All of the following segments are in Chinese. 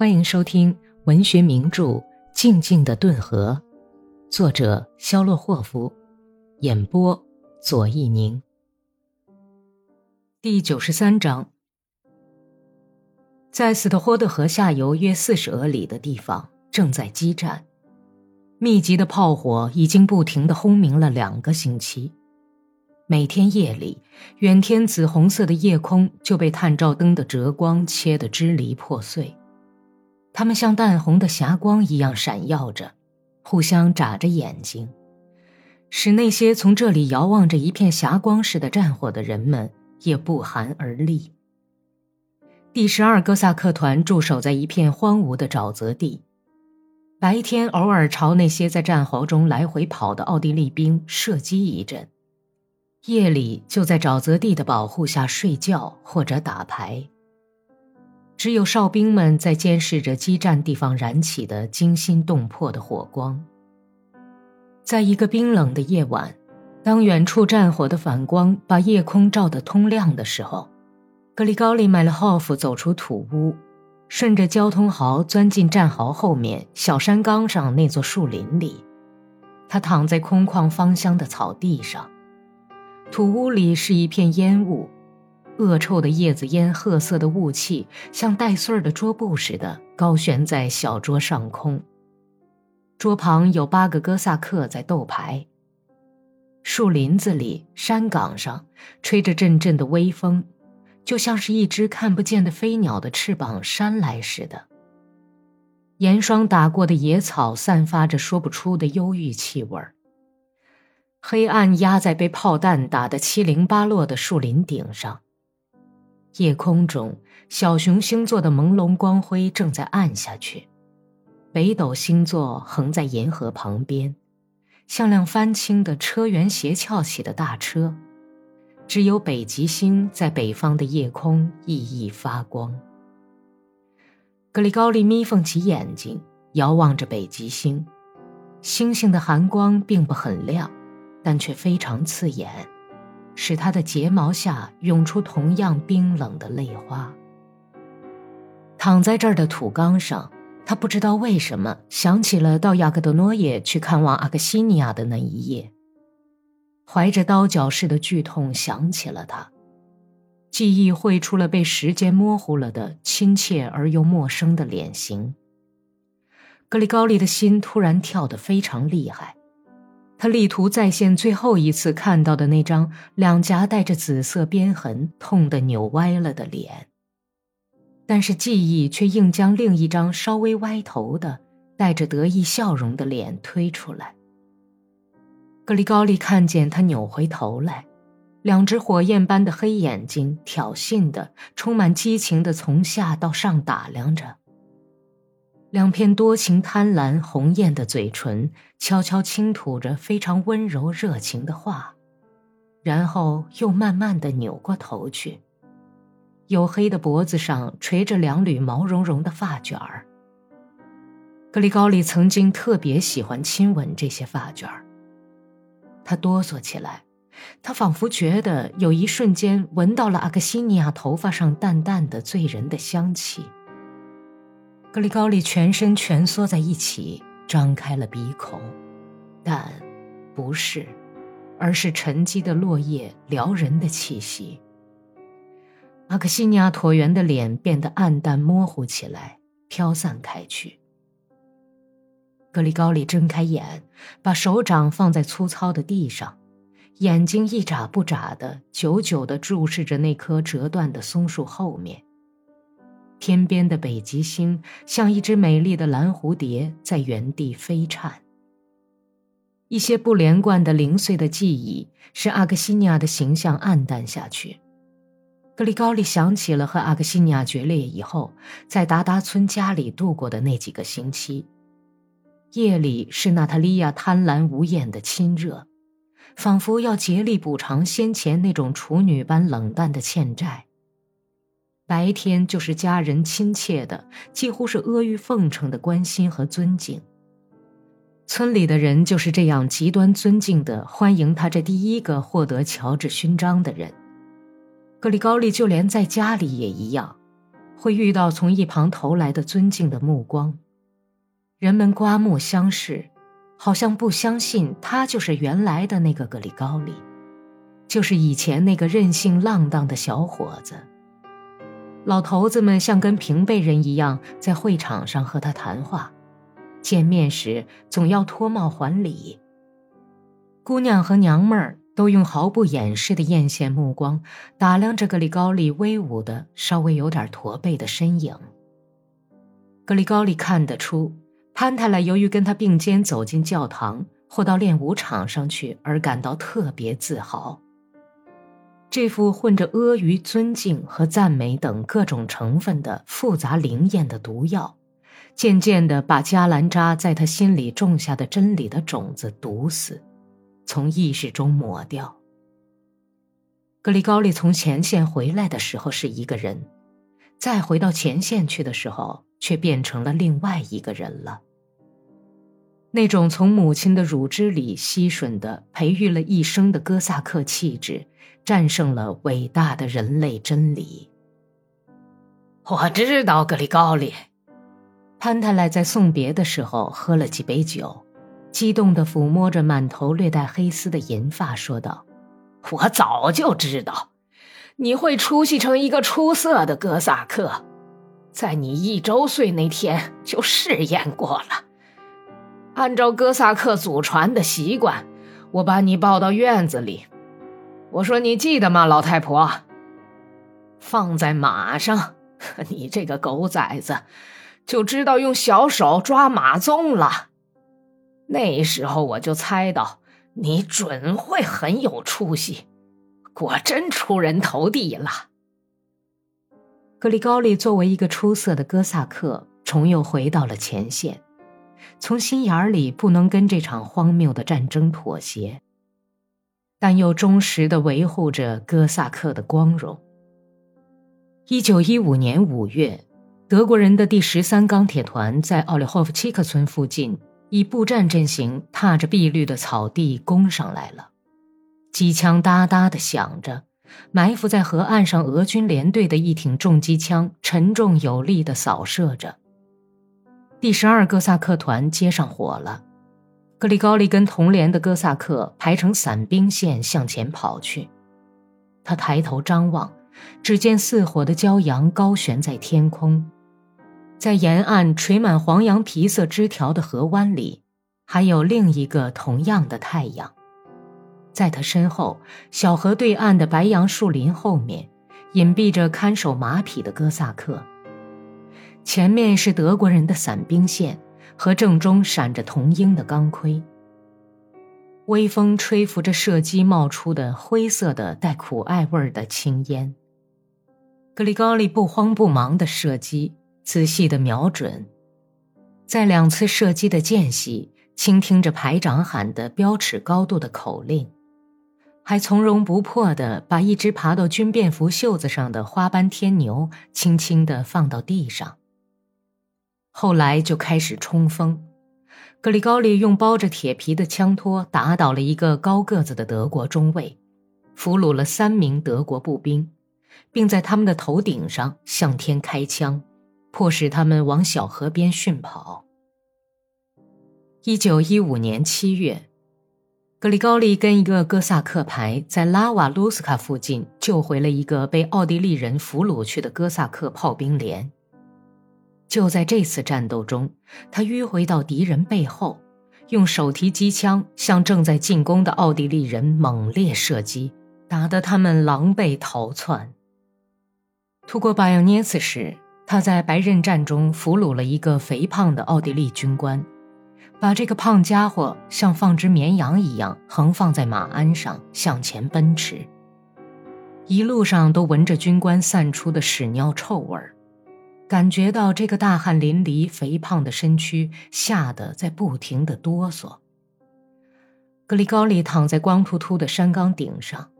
欢迎收听文学名著《静静的顿河》，作者肖洛霍夫，演播左一宁。第九十三章，在斯特霍德河下游约四十俄里的地方正在激战，密集的炮火已经不停的轰鸣了两个星期。每天夜里，远天紫红色的夜空就被探照灯的折光切得支离破碎。它们像淡红的霞光一样闪耀着，互相眨着眼睛，使那些从这里遥望着一片霞光似的战火的人们也不寒而栗。第十二哥萨克团驻守在一片荒芜的沼泽地，白天偶尔朝那些在战壕中来回跑的奥地利兵射击一阵，夜里就在沼泽地的保护下睡觉或者打牌。只有哨兵们在监视着激战地方燃起的惊心动魄的火光。在一个冰冷的夜晚，当远处战火的反光把夜空照得通亮的时候，格里高利·麦勒霍夫走出土屋，顺着交通壕钻进战壕后面小山岗上那座树林里。他躺在空旷芳香的草地上，土屋里是一片烟雾。恶臭的叶子烟，褐色的雾气像带穗儿的桌布似的高悬在小桌上空。桌旁有八个哥萨克在斗牌。树林子里、山岗上吹着阵阵的微风，就像是一只看不见的飞鸟的翅膀扇来似的。严霜打过的野草散发着说不出的忧郁气味儿。黑暗压在被炮弹打得七零八落的树林顶上。夜空中，小熊星座的朦胧光辉正在暗下去。北斗星座横在银河旁边，像辆翻青的车辕斜翘起的大车。只有北极星在北方的夜空熠熠发光。格里高利眯缝起眼睛，遥望着北极星。星星的寒光并不很亮，但却非常刺眼。使他的睫毛下涌出同样冰冷的泪花。躺在这儿的土缸上，他不知道为什么想起了到雅各德诺耶去看望阿克西尼亚的那一夜。怀着刀绞似的剧痛想起了他，记忆绘出了被时间模糊了的亲切而又陌生的脸型。格里高利的心突然跳得非常厉害。他力图再现最后一次看到的那张两颊带着紫色边痕、痛得扭歪了的脸，但是记忆却硬将另一张稍微歪头的、带着得意笑容的脸推出来。格里高利看见他扭回头来，两只火焰般的黑眼睛挑衅的、充满激情的从下到上打量着。两片多情贪婪、红艳的嘴唇悄悄轻吐着非常温柔、热情的话，然后又慢慢的扭过头去。黝黑的脖子上垂着两缕毛茸茸的发卷儿。格里高利曾经特别喜欢亲吻这些发卷儿。他哆嗦起来，他仿佛觉得有一瞬间闻到了阿克西尼亚头发上淡淡的醉人的香气。格里高利全身蜷缩在一起，张开了鼻孔，但不是，而是沉积的落叶撩人的气息。阿克西尼亚椭圆的脸变得暗淡模糊起来，飘散开去。格里高利睁开眼，把手掌放在粗糙的地上，眼睛一眨不眨的，久久的注视着那棵折断的松树后面。天边的北极星像一只美丽的蓝蝴蝶，在原地飞颤。一些不连贯的零碎的记忆使阿克西尼亚的形象暗淡下去。格里高利想起了和阿克西尼亚决裂以后，在达达村家里度过的那几个星期。夜里是娜塔莉亚贪婪无厌的亲热，仿佛要竭力补偿先前那种处女般冷淡的欠债。白天就是家人亲切的，几乎是阿谀奉承的关心和尊敬。村里的人就是这样极端尊敬的欢迎他这第一个获得乔治勋章的人。格里高利就连在家里也一样，会遇到从一旁投来的尊敬的目光，人们刮目相视，好像不相信他就是原来的那个格里高利，就是以前那个任性浪荡的小伙子。老头子们像跟平辈人一样在会场上和他谈话，见面时总要脱帽还礼。姑娘和娘们儿都用毫不掩饰的艳羡目光打量着格里高利威武的、稍微有点驼背的身影。格里高利看得出，潘泰莱由于跟他并肩走进教堂或到练武场上去而感到特别自豪。这副混着阿谀、尊敬和赞美等各种成分的复杂灵验的毒药，渐渐地把加兰扎在他心里种下的真理的种子毒死，从意识中抹掉。格里高利从前线回来的时候是一个人，再回到前线去的时候，却变成了另外一个人了。那种从母亲的乳汁里吸吮的、培育了一生的哥萨克气质。战胜了伟大的人类真理。我知道格里高利，潘泰莱在送别的时候喝了几杯酒，激动地抚摸着满头略带黑丝的银发，说道：“我早就知道，你会出息成一个出色的哥萨克，在你一周岁那天就试验过了。按照哥萨克祖传的习惯，我把你抱到院子里。”我说：“你记得吗，老太婆？放在马上，你这个狗崽子，就知道用小手抓马鬃了。那时候我就猜到你准会很有出息，果真出人头地了。”格里高利作为一个出色的哥萨克，重又回到了前线，从心眼里不能跟这场荒谬的战争妥协。但又忠实的维护着哥萨克的光荣。一九一五年五月，德国人的第十三钢铁团在奥列霍夫契克村附近以步战阵型，踏着碧绿的草地攻上来了。机枪哒哒的响着，埋伏在河岸上俄军连队的一挺重机枪沉重有力的扫射着。第十二哥萨克团接上火了。格里高利跟同连的哥萨克排成伞兵线向前跑去，他抬头张望，只见似火的骄阳高悬在天空，在沿岸垂满黄杨皮色枝条的河湾里，还有另一个同样的太阳。在他身后，小河对岸的白杨树林后面，隐蔽着看守马匹的哥萨克，前面是德国人的伞兵线。和正中闪着铜鹰的钢盔，微风吹拂着射击冒出的灰色的带苦艾味儿的青烟。格里高利不慌不忙地射击，仔细地瞄准，在两次射击的间隙，倾听着排长喊的标尺高度的口令，还从容不迫地把一只爬到军便服袖子上的花斑天牛轻轻地放到地上。后来就开始冲锋，格里高利用包着铁皮的枪托打倒了一个高个子的德国中尉，俘虏了三名德国步兵，并在他们的头顶上向天开枪，迫使他们往小河边迅跑。一九一五年七月，格里高利跟一个哥萨克排在拉瓦卢斯卡附近救回了一个被奥地利人俘虏去的哥萨克炮兵连。就在这次战斗中，他迂回到敌人背后，用手提机枪向正在进攻的奥地利人猛烈射击，打得他们狼狈逃窜。突过巴扬涅茨时，他在白刃战中俘虏了一个肥胖的奥地利军官，把这个胖家伙像放只绵羊一样横放在马鞍上向前奔驰，一路上都闻着军官散出的屎尿臭味儿。感觉到这个大汗淋漓、肥胖的身躯吓得在不停的哆嗦。格里高利躺在光秃秃的山岗顶上，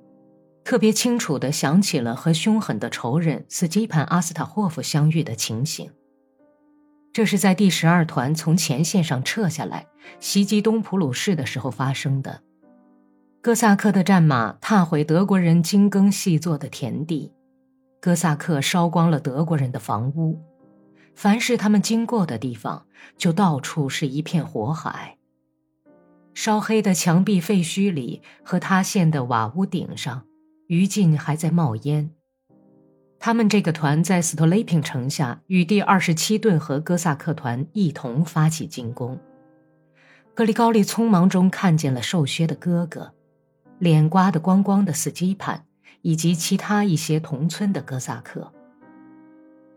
特别清楚的想起了和凶狠的仇人斯基潘·阿斯塔霍夫相遇的情形。这是在第十二团从前线上撤下来袭击东普鲁士的时候发生的。哥萨克的战马踏毁德国人精耕细作的田地。哥萨克烧光了德国人的房屋，凡是他们经过的地方，就到处是一片火海。烧黑的墙壁废墟里和塌陷的瓦屋顶上，余烬还在冒烟。他们这个团在斯托雷平城下与第二十七顿和哥萨克团一同发起进攻。格里高利匆忙中看见了瘦削的哥哥，脸刮得光光的斯基潘，以及其他一些同村的哥萨克。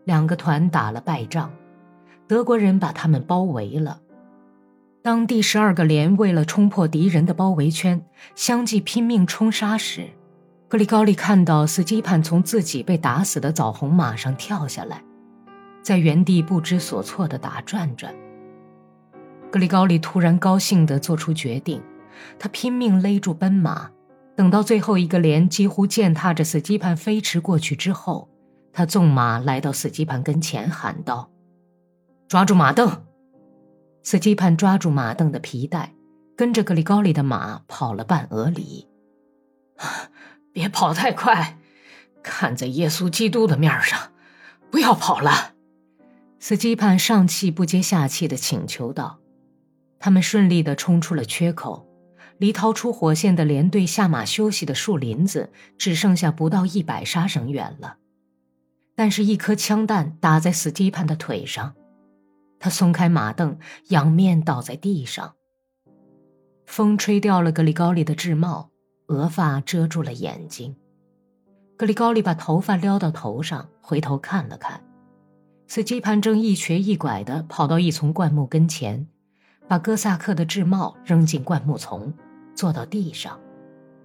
两个团打了败仗，德国人把他们包围了。当第十二个连为了冲破敌人的包围圈，相继拼命冲杀时，格里高利看到斯基潘从自己被打死的枣红马上跳下来，在原地不知所措地打转转。格里高利突然高兴地做出决定，他拼命勒住奔马，等到最后一个连几乎践踏着斯基潘飞驰过去之后，他纵马来到斯基潘跟前，喊道：“抓住马镫！”斯基潘抓住马镫的皮带，跟着格里高利的马跑了半俄里。别跑太快，看在耶稣基督的面上，不要跑了。”斯基潘上气不接下气地请求道。他们顺利地冲出了缺口，离逃出火线的连队下马休息的树林子只剩下不到一百沙绳远了。但是，一颗枪弹打在斯基潘的腿上，他松开马镫，仰面倒在地上。风吹掉了格里高利的制帽，额发遮住了眼睛。格里高利把头发撩到头上，回头看了看，斯基潘正一瘸一拐地跑到一丛灌木跟前。把哥萨克的制帽扔进灌木丛，坐到地上，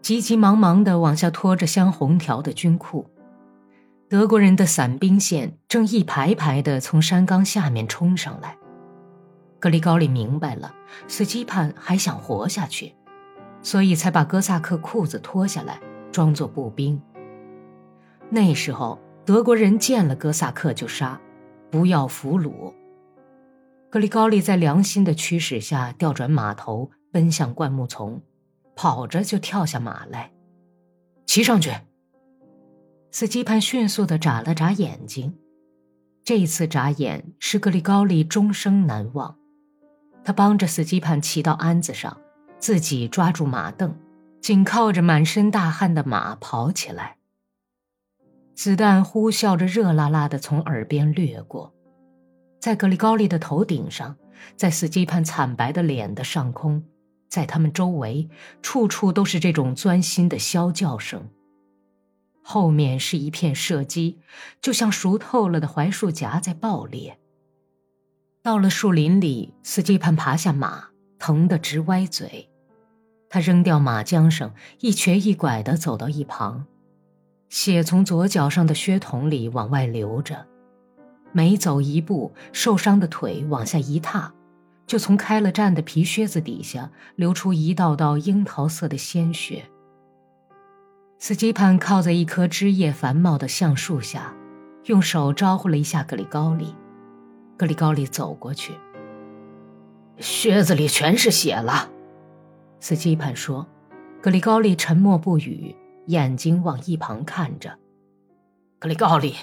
急急忙忙地往下拖着镶红条的军裤。德国人的伞兵线正一排排地从山岗下面冲上来。格里高利明白了，斯基潘还想活下去，所以才把哥萨克裤子脱下来，装作步兵。那时候，德国人见了哥萨克就杀，不要俘虏。格里高利在良心的驱使下调转马头，奔向灌木丛，跑着就跳下马来，骑上去。斯基潘迅速地眨了眨眼睛，这次眨眼是格里高利终生难忘。他帮着斯基潘骑到鞍子上，自己抓住马镫，紧靠着满身大汗的马跑起来。子弹呼啸着，热辣辣地从耳边掠过。在格里高利的头顶上，在斯基潘惨白的脸的上空，在他们周围，处处都是这种钻心的啸叫声。后面是一片射击，就像熟透了的槐树荚在爆裂。到了树林里，斯基潘爬下马，疼得直歪嘴。他扔掉马缰绳，一瘸一拐地走到一旁，血从左脚上的靴筒里往外流着。每走一步，受伤的腿往下一踏，就从开了战的皮靴子底下流出一道道樱桃色的鲜血。斯基潘靠在一棵枝叶繁茂的橡树下，用手招呼了一下格里高利。格里高利走过去，靴子里全是血了。斯基潘说。格里高利沉默不语，眼睛往一旁看着。格里高利。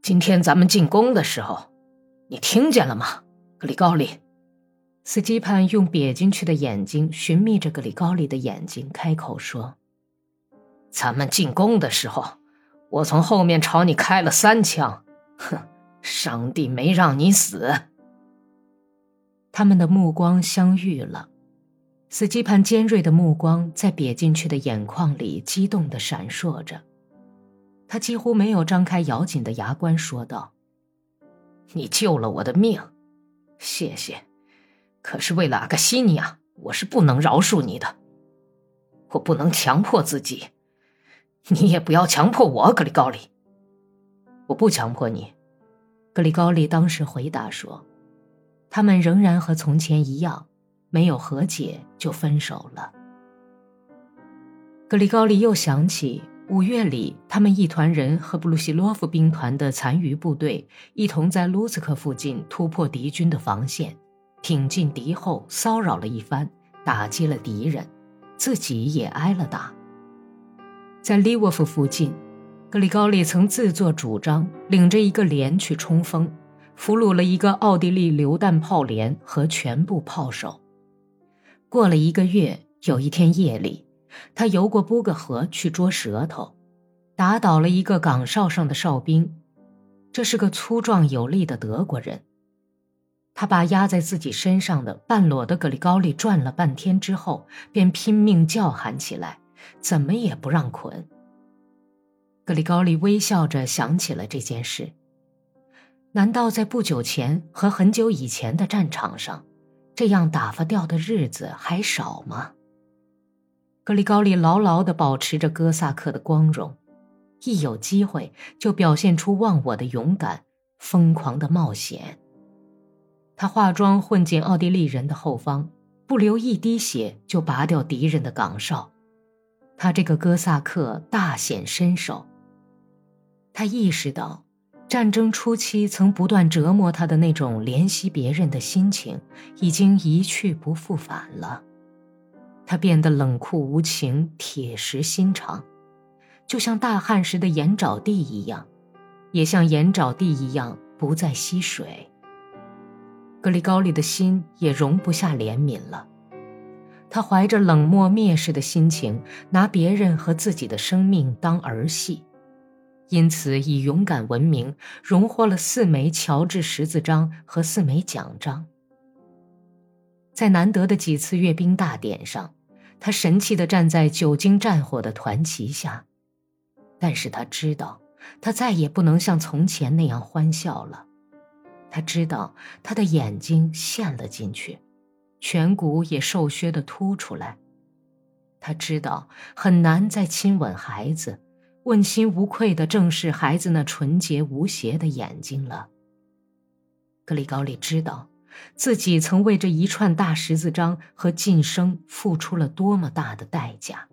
今天咱们进宫的时候，你听见了吗，格里高利？斯基潘用瘪进去的眼睛寻觅着格里高利的眼睛，开口说：“咱们进宫的时候，我从后面朝你开了三枪，哼，上帝没让你死。”他们的目光相遇了，斯基潘尖锐的目光在瘪进去的眼眶里激动的闪烁着。他几乎没有张开咬紧的牙关，说道：“你救了我的命，谢谢。可是为了阿克西尼亚，我是不能饶恕你的。我不能强迫自己，你也不要强迫我，格里高利。我不强迫你。”格里高利当时回答说：“他们仍然和从前一样，没有和解就分手了。”格里高利又想起。五月里，他们一团人和布鲁西洛夫兵团的残余部队一同在卢茨克附近突破敌军的防线，挺进敌后，骚扰了一番，打击了敌人，自己也挨了打。在利沃夫附近，格里高利曾自作主张领着一个连去冲锋，俘虏了一个奥地利榴弹炮连和全部炮手。过了一个月，有一天夜里，他游过波格河去捉舌头，打倒了一个岗哨上的哨兵，这是个粗壮有力的德国人。他把压在自己身上的半裸的格里高利转了半天之后，便拼命叫喊起来，怎么也不让捆。格里高利微笑着想起了这件事。难道在不久前和很久以前的战场上，这样打发掉的日子还少吗？格里高利牢牢地保持着哥萨克的光荣，一有机会就表现出忘我的勇敢、疯狂的冒险。他化妆混进奥地利人的后方，不流一滴血就拔掉敌人的岗哨。他这个哥萨克大显身手。他意识到，战争初期曾不断折磨他的那种怜惜别人的心情，已经一去不复返了。他变得冷酷无情、铁石心肠，就像大旱时的盐沼地一样，也像盐沼地一样不再吸水。格里高利的心也容不下怜悯了，他怀着冷漠蔑视的心情，拿别人和自己的生命当儿戏，因此以勇敢闻名，荣获了四枚乔治十字章和四枚奖章。在难得的几次阅兵大典上，他神气的站在久经战火的团旗下，但是他知道，他再也不能像从前那样欢笑了。他知道他的眼睛陷了进去，颧骨也瘦削的凸出来。他知道很难再亲吻孩子，问心无愧的正视孩子那纯洁无邪的眼睛了。格里高利知道，自己曾为这一串大十字章和晋升付出了多么大的代价。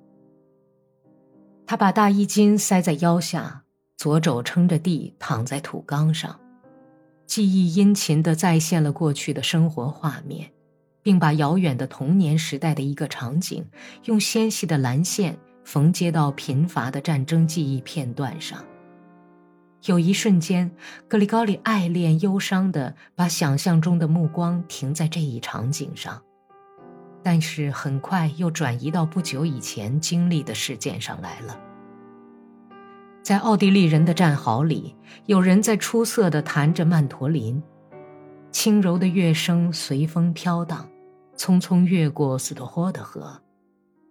他把大衣襟塞在腰下，左肘撑着地躺在土缸上。记忆殷勤地再现了过去的生活画面，并把遥远的童年时代的一个场景，用纤细的蓝线缝接到贫乏的战争记忆片段上。有一瞬间，格里高利爱恋忧伤地把想象中的目光停在这一场景上，但是很快又转移到不久以前经历的事件上来了。在奥地利人的战壕里，有人在出色地弹着曼陀林，轻柔的乐声随风飘荡，匆匆越过斯托霍的河，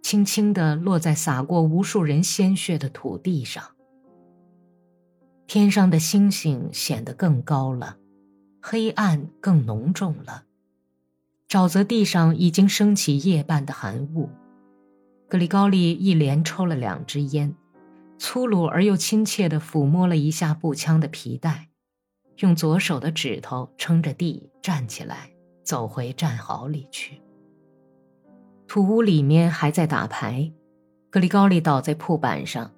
轻轻地落在洒过无数人鲜血的土地上。天上的星星显得更高了，黑暗更浓重了，沼泽地上已经升起夜半的寒雾。格里高利一连抽了两支烟。粗鲁而又亲切地抚摸了一下步枪的皮带，用左手的指头撑着地站起来，走回战壕里去。土屋里面还在打牌，格里高利倒在铺板上，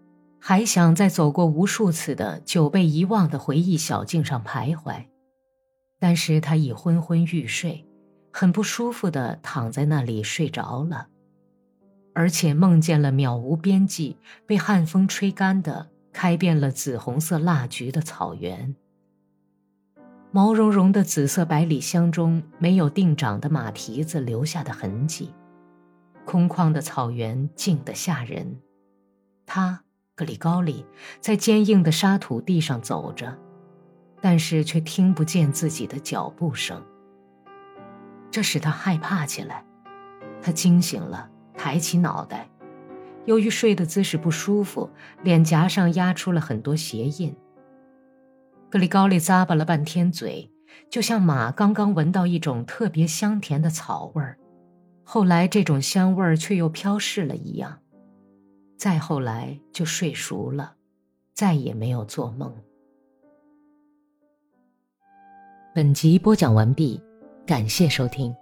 还想在走过无数次的久被遗忘的回忆小径上徘徊，但是他已昏昏欲睡，很不舒服的躺在那里睡着了。而且梦见了渺无边际、被寒风吹干的、开遍了紫红色蜡菊的草原。毛茸茸的紫色百里香中没有定长的马蹄子留下的痕迹，空旷的草原静得吓人。他格里高利在坚硬的沙土地上走着，但是却听不见自己的脚步声。这使他害怕起来，他惊醒了。抬起脑袋，由于睡的姿势不舒服，脸颊上压出了很多鞋印。格里高利咂巴了半天嘴，就像马刚刚闻到一种特别香甜的草味儿，后来这种香味儿却又飘逝了一样。再后来就睡熟了，再也没有做梦。本集播讲完毕，感谢收听。